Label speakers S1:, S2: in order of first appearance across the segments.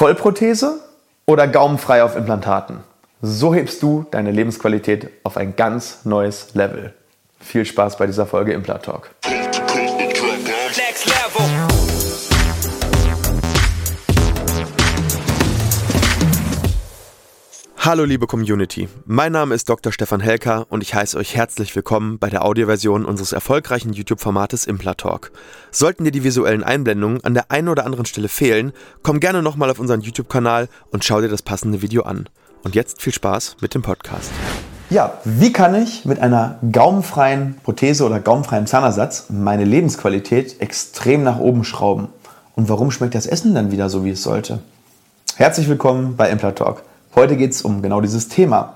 S1: Vollprothese oder gaumenfrei auf Implantaten? So hebst du deine Lebensqualität auf ein ganz neues Level. Viel Spaß bei dieser Folge Implant Talk. Hallo liebe Community, mein Name ist Dr. Stefan Helker und ich heiße euch herzlich willkommen bei der Audioversion unseres erfolgreichen YouTube-Formates Implatalk. Sollten dir die visuellen Einblendungen an der einen oder anderen Stelle fehlen, komm gerne nochmal auf unseren YouTube-Kanal und schau dir das passende Video an. Und jetzt viel Spaß mit dem Podcast. Ja, wie kann ich mit einer gaumenfreien Prothese oder gaumenfreien Zahnersatz meine Lebensqualität extrem nach oben schrauben? Und warum schmeckt das Essen dann wieder so, wie es sollte? Herzlich willkommen bei Implatalk. Heute geht es um genau dieses Thema.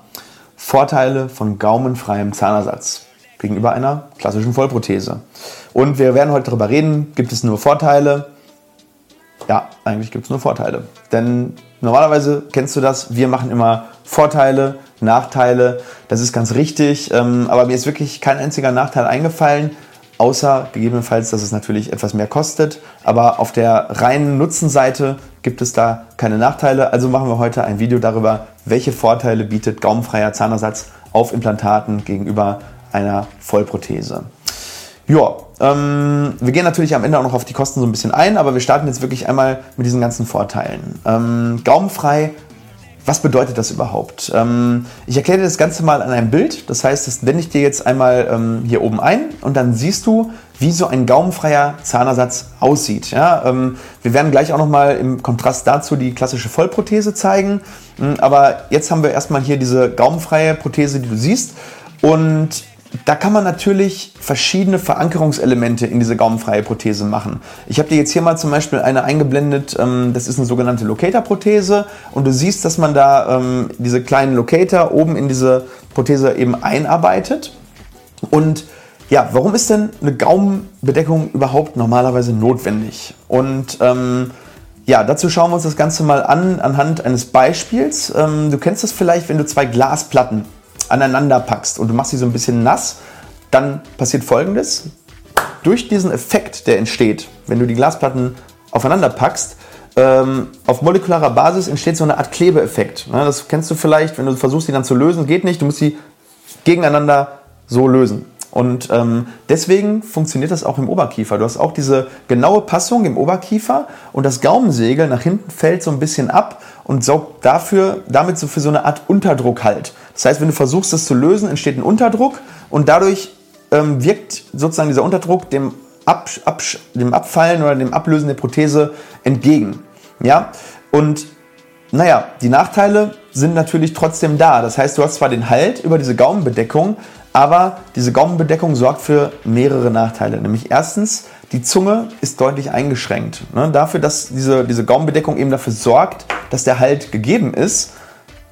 S1: Vorteile von gaumenfreiem Zahnersatz gegenüber einer klassischen Vollprothese. Und wir werden heute darüber reden, gibt es nur Vorteile? Ja, eigentlich gibt es nur Vorteile. Denn normalerweise kennst du das, wir machen immer Vorteile, Nachteile. Das ist ganz richtig. Ähm, aber mir ist wirklich kein einziger Nachteil eingefallen, außer gegebenenfalls, dass es natürlich etwas mehr kostet. Aber auf der reinen Nutzenseite gibt es da keine Nachteile. Also machen wir heute ein Video darüber, welche Vorteile bietet gaumenfreier Zahnersatz auf Implantaten gegenüber einer Vollprothese. Ja, ähm, wir gehen natürlich am Ende auch noch auf die Kosten so ein bisschen ein, aber wir starten jetzt wirklich einmal mit diesen ganzen Vorteilen. Ähm, gaumenfrei was bedeutet das überhaupt? Ähm, ich erkläre dir das Ganze mal an einem Bild. Das heißt, das blende ich dir jetzt einmal ähm, hier oben ein und dann siehst du, wie so ein gaumenfreier Zahnersatz aussieht. Ja, ähm, wir werden gleich auch nochmal im Kontrast dazu die klassische Vollprothese zeigen. Ähm, aber jetzt haben wir erstmal hier diese gaumenfreie Prothese, die du siehst. Und da kann man natürlich verschiedene Verankerungselemente in diese gaumenfreie Prothese machen. Ich habe dir jetzt hier mal zum Beispiel eine eingeblendet, ähm, das ist eine sogenannte Locator-Prothese und du siehst, dass man da ähm, diese kleinen Locator oben in diese Prothese eben einarbeitet. Und ja, warum ist denn eine Gaumenbedeckung überhaupt normalerweise notwendig? Und ähm, ja, dazu schauen wir uns das Ganze mal an anhand eines Beispiels. Ähm, du kennst das vielleicht, wenn du zwei Glasplatten aneinander packst und du machst sie so ein bisschen nass, dann passiert folgendes. Durch diesen Effekt, der entsteht, wenn du die Glasplatten aufeinander packst, ähm, auf molekularer Basis entsteht so eine Art Klebeeffekt. Ne, das kennst du vielleicht, wenn du versuchst, die dann zu lösen, geht nicht, du musst sie gegeneinander so lösen. Und ähm, deswegen funktioniert das auch im Oberkiefer. Du hast auch diese genaue Passung im Oberkiefer und das Gaumensegel nach hinten fällt so ein bisschen ab und sorgt dafür, damit so für so eine Art Unterdruck halt. Das heißt, wenn du versuchst, das zu lösen, entsteht ein Unterdruck und dadurch ähm, wirkt sozusagen dieser Unterdruck dem, Ab, Ab, dem Abfallen oder dem Ablösen der Prothese entgegen. Ja? Und naja, die Nachteile sind natürlich trotzdem da. Das heißt, du hast zwar den Halt über diese Gaumenbedeckung, aber diese Gaumenbedeckung sorgt für mehrere Nachteile. Nämlich erstens, die Zunge ist deutlich eingeschränkt. Ne? Dafür, dass diese, diese Gaumenbedeckung eben dafür sorgt, dass der Halt gegeben ist,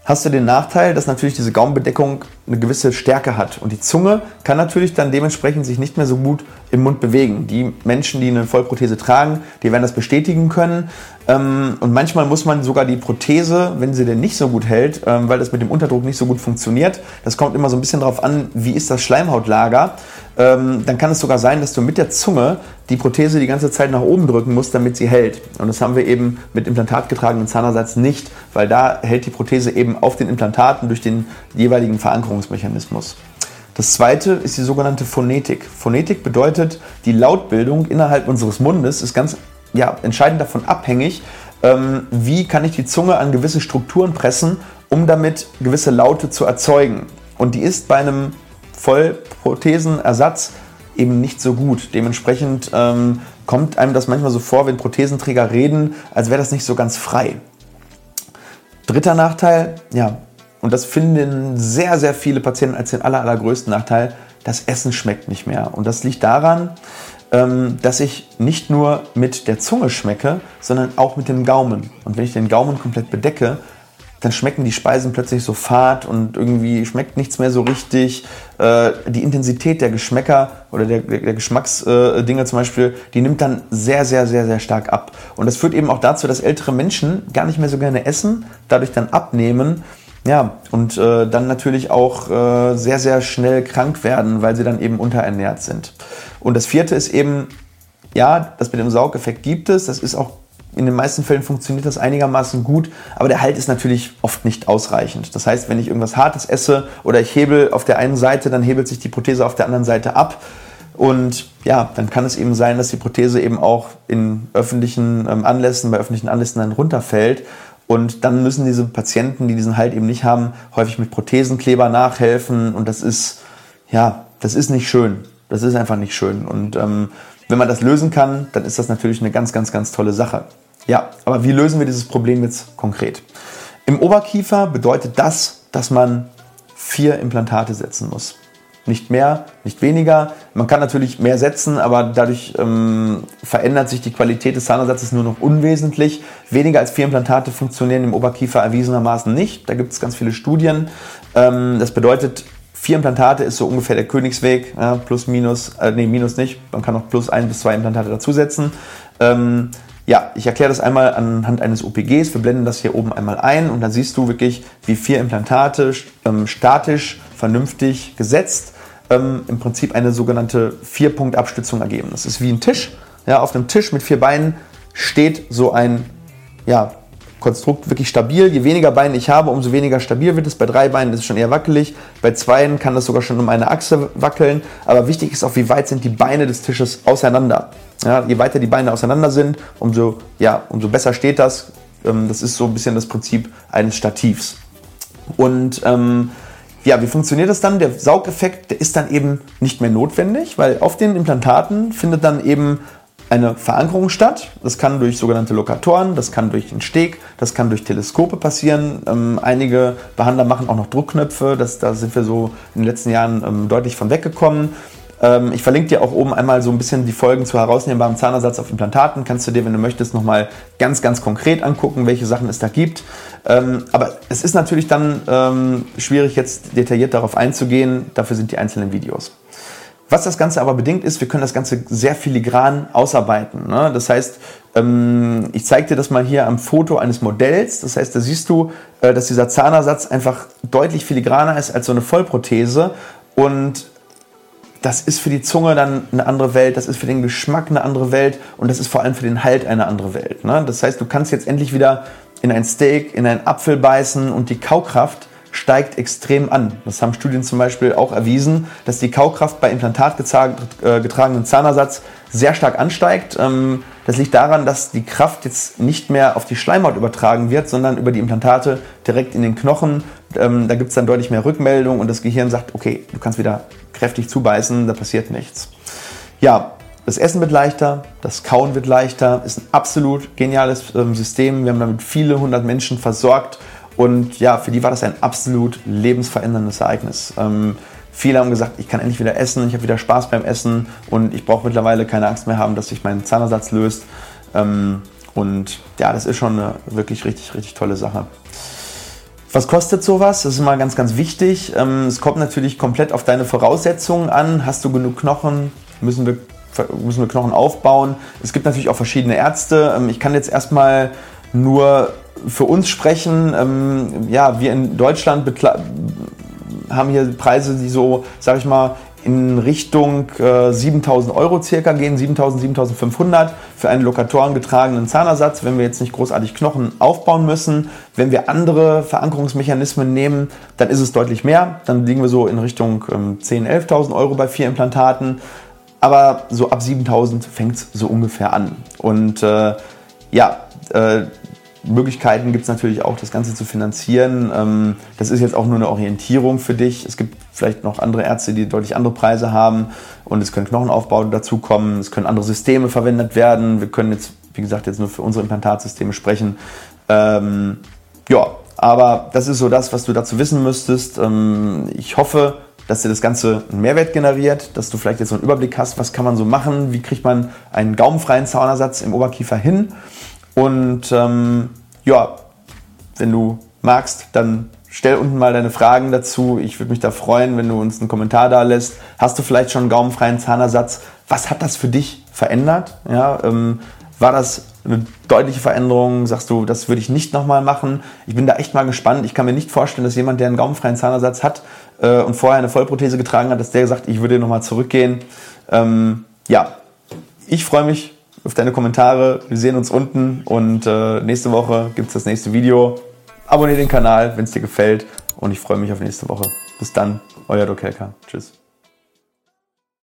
S1: hast du den Nachteil, dass natürlich diese Gaumenbedeckung eine gewisse Stärke hat. Und die Zunge kann natürlich dann dementsprechend sich nicht mehr so gut im Mund bewegen. Die Menschen, die eine Vollprothese tragen, die werden das bestätigen können. Ähm, und manchmal muss man sogar die Prothese, wenn sie denn nicht so gut hält, ähm, weil das mit dem Unterdruck nicht so gut funktioniert, das kommt immer so ein bisschen darauf an, wie ist das Schleimhautlager, ähm, dann kann es sogar sein, dass du mit der Zunge die Prothese die ganze Zeit nach oben drücken musst, damit sie hält. Und das haben wir eben mit implantatgetragenen Zahnersatz nicht, weil da hält die Prothese eben auf den Implantaten durch den jeweiligen Verankerungsmechanismus. Das zweite ist die sogenannte Phonetik. Phonetik bedeutet, die Lautbildung innerhalb unseres Mundes ist ganz ja, entscheidend davon abhängig, ähm, wie kann ich die Zunge an gewisse Strukturen pressen, um damit gewisse Laute zu erzeugen. Und die ist bei einem Vollprothesenersatz eben nicht so gut. Dementsprechend ähm, kommt einem das manchmal so vor, wenn Prothesenträger reden, als wäre das nicht so ganz frei. Dritter Nachteil, ja, und das finden sehr, sehr viele Patienten als den aller, allergrößten Nachteil, das Essen schmeckt nicht mehr. Und das liegt daran, ähm, dass ich nicht nur mit der Zunge schmecke, sondern auch mit dem Gaumen. Und wenn ich den Gaumen komplett bedecke, dann schmecken die Speisen plötzlich so fad und irgendwie schmeckt nichts mehr so richtig. Äh, die Intensität der Geschmäcker oder der, der Geschmacksdinge zum Beispiel, die nimmt dann sehr, sehr, sehr, sehr stark ab. Und das führt eben auch dazu, dass ältere Menschen gar nicht mehr so gerne essen, dadurch dann abnehmen. Ja, und äh, dann natürlich auch äh, sehr, sehr schnell krank werden, weil sie dann eben unterernährt sind. Und das vierte ist eben, ja, das mit dem Saugeffekt gibt es, das ist auch in den meisten Fällen funktioniert das einigermaßen gut, aber der Halt ist natürlich oft nicht ausreichend. Das heißt, wenn ich irgendwas Hartes esse oder ich hebel auf der einen Seite, dann hebelt sich die Prothese auf der anderen Seite ab. Und ja, dann kann es eben sein, dass die Prothese eben auch in öffentlichen ähm, Anlässen, bei öffentlichen Anlässen dann runterfällt. Und dann müssen diese Patienten, die diesen Halt eben nicht haben, häufig mit Prothesenkleber nachhelfen. Und das ist, ja, das ist nicht schön. Das ist einfach nicht schön. Und ähm, wenn man das lösen kann, dann ist das natürlich eine ganz, ganz, ganz tolle Sache. Ja, aber wie lösen wir dieses Problem jetzt konkret? Im Oberkiefer bedeutet das, dass man vier Implantate setzen muss. Nicht mehr, nicht weniger. Man kann natürlich mehr setzen, aber dadurch ähm, verändert sich die Qualität des Zahnersatzes nur noch unwesentlich. Weniger als vier Implantate funktionieren im Oberkiefer erwiesenermaßen nicht. Da gibt es ganz viele Studien. Ähm, das bedeutet, vier Implantate ist so ungefähr der Königsweg. Ja, plus, minus, äh, nee, minus nicht. Man kann noch plus ein bis zwei Implantate dazusetzen. Ähm, ja, ich erkläre das einmal anhand eines OPGs. Wir blenden das hier oben einmal ein und dann siehst du wirklich, wie vier Implantate ähm, statisch, vernünftig gesetzt ähm, im Prinzip eine sogenannte Vier-Punkt-Abstützung ergeben. Das ist wie ein Tisch. Ja, auf einem Tisch mit vier Beinen steht so ein ja, Konstrukt wirklich stabil. Je weniger Beine ich habe, umso weniger stabil wird es. Bei drei Beinen ist es schon eher wackelig. Bei zweien kann das sogar schon um eine Achse wackeln. Aber wichtig ist auch, wie weit sind die Beine des Tisches auseinander. Ja, je weiter die Beine auseinander sind, umso, ja, umso besser steht das. Ähm, das ist so ein bisschen das Prinzip eines Stativs. Und ähm, ja, wie funktioniert das dann? Der Saugeffekt, der ist dann eben nicht mehr notwendig, weil auf den Implantaten findet dann eben eine Verankerung statt. Das kann durch sogenannte Lokatoren, das kann durch den Steg, das kann durch Teleskope passieren. Ähm, einige Behandler machen auch noch Druckknöpfe, das, da sind wir so in den letzten Jahren ähm, deutlich von weggekommen. Ähm, ich verlinke dir auch oben einmal so ein bisschen die Folgen zu herausnehmbarem Zahnersatz auf Implantaten. Kannst du dir, wenn du möchtest, nochmal ganz, ganz konkret angucken, welche Sachen es da gibt. Ähm, aber es ist natürlich dann ähm, schwierig, jetzt detailliert darauf einzugehen. Dafür sind die einzelnen Videos. Was das Ganze aber bedingt ist, wir können das Ganze sehr filigran ausarbeiten. Ne? Das heißt, ähm, ich zeige dir das mal hier am Foto eines Modells. Das heißt, da siehst du, äh, dass dieser Zahnersatz einfach deutlich filigraner ist als so eine Vollprothese. Und das ist für die Zunge dann eine andere Welt, das ist für den Geschmack eine andere Welt und das ist vor allem für den Halt eine andere Welt. Ne? Das heißt, du kannst jetzt endlich wieder in ein Steak, in einen Apfel beißen und die Kaukraft steigt extrem an. Das haben Studien zum Beispiel auch erwiesen, dass die Kaukraft bei implantatgetragenen äh, Zahnersatz sehr stark ansteigt. Ähm, das liegt daran, dass die Kraft jetzt nicht mehr auf die Schleimhaut übertragen wird, sondern über die Implantate direkt in den Knochen. Ähm, da gibt es dann deutlich mehr Rückmeldung und das Gehirn sagt, okay, du kannst wieder kräftig zubeißen, da passiert nichts. Ja, das Essen wird leichter, das Kauen wird leichter, ist ein absolut geniales ähm, System. Wir haben damit viele hundert Menschen versorgt und ja, für die war das ein absolut lebensveränderndes Ereignis. Ähm, viele haben gesagt, ich kann endlich wieder essen, ich habe wieder Spaß beim Essen und ich brauche mittlerweile keine Angst mehr haben, dass sich mein Zahnersatz löst. Ähm, und ja, das ist schon eine wirklich richtig, richtig tolle Sache. Was kostet sowas? Das ist immer ganz, ganz wichtig. Ähm, es kommt natürlich komplett auf deine Voraussetzungen an. Hast du genug Knochen? Müssen wir, müssen wir Knochen aufbauen? Es gibt natürlich auch verschiedene Ärzte. Ähm, ich kann jetzt erstmal nur für uns sprechen. Ähm, ja, wir in Deutschland haben hier Preise, die so, sag ich mal, in Richtung äh, 7000 Euro circa gehen, 7000, 7500 für einen lokatorengetragenen Zahnersatz, wenn wir jetzt nicht großartig Knochen aufbauen müssen. Wenn wir andere Verankerungsmechanismen nehmen, dann ist es deutlich mehr. Dann liegen wir so in Richtung ähm, 10.000, 11.000 Euro bei vier Implantaten. Aber so ab 7000 fängt es so ungefähr an. Und äh, ja, äh, Möglichkeiten gibt es natürlich auch, das Ganze zu finanzieren. Ähm, das ist jetzt auch nur eine Orientierung für dich. Es gibt vielleicht noch andere Ärzte, die deutlich andere Preise haben und es können Knochenaufbau dazukommen, es können andere Systeme verwendet werden. Wir können jetzt, wie gesagt, jetzt nur für unsere Implantatsysteme sprechen. Ähm, ja, aber das ist so das, was du dazu wissen müsstest. Ähm, ich hoffe, dass dir das Ganze einen Mehrwert generiert, dass du vielleicht jetzt so einen Überblick hast, was kann man so machen, wie kriegt man einen gaumenfreien Zaunersatz im Oberkiefer hin und ähm, ja, wenn du magst, dann stell unten mal deine Fragen dazu. Ich würde mich da freuen, wenn du uns einen Kommentar da lässt. Hast du vielleicht schon einen gaumenfreien Zahnersatz? Was hat das für dich verändert? Ja, ähm, war das eine deutliche Veränderung? Sagst du, das würde ich nicht nochmal machen? Ich bin da echt mal gespannt. Ich kann mir nicht vorstellen, dass jemand, der einen gaumenfreien Zahnersatz hat äh, und vorher eine Vollprothese getragen hat, dass der sagt, ich würde nochmal zurückgehen. Ähm, ja, ich freue mich auf deine Kommentare. Wir sehen uns unten und äh, nächste Woche gibt es das nächste Video. Abonnier den Kanal, wenn es dir gefällt und ich freue mich auf nächste Woche. Bis dann, euer Dokelka. Tschüss.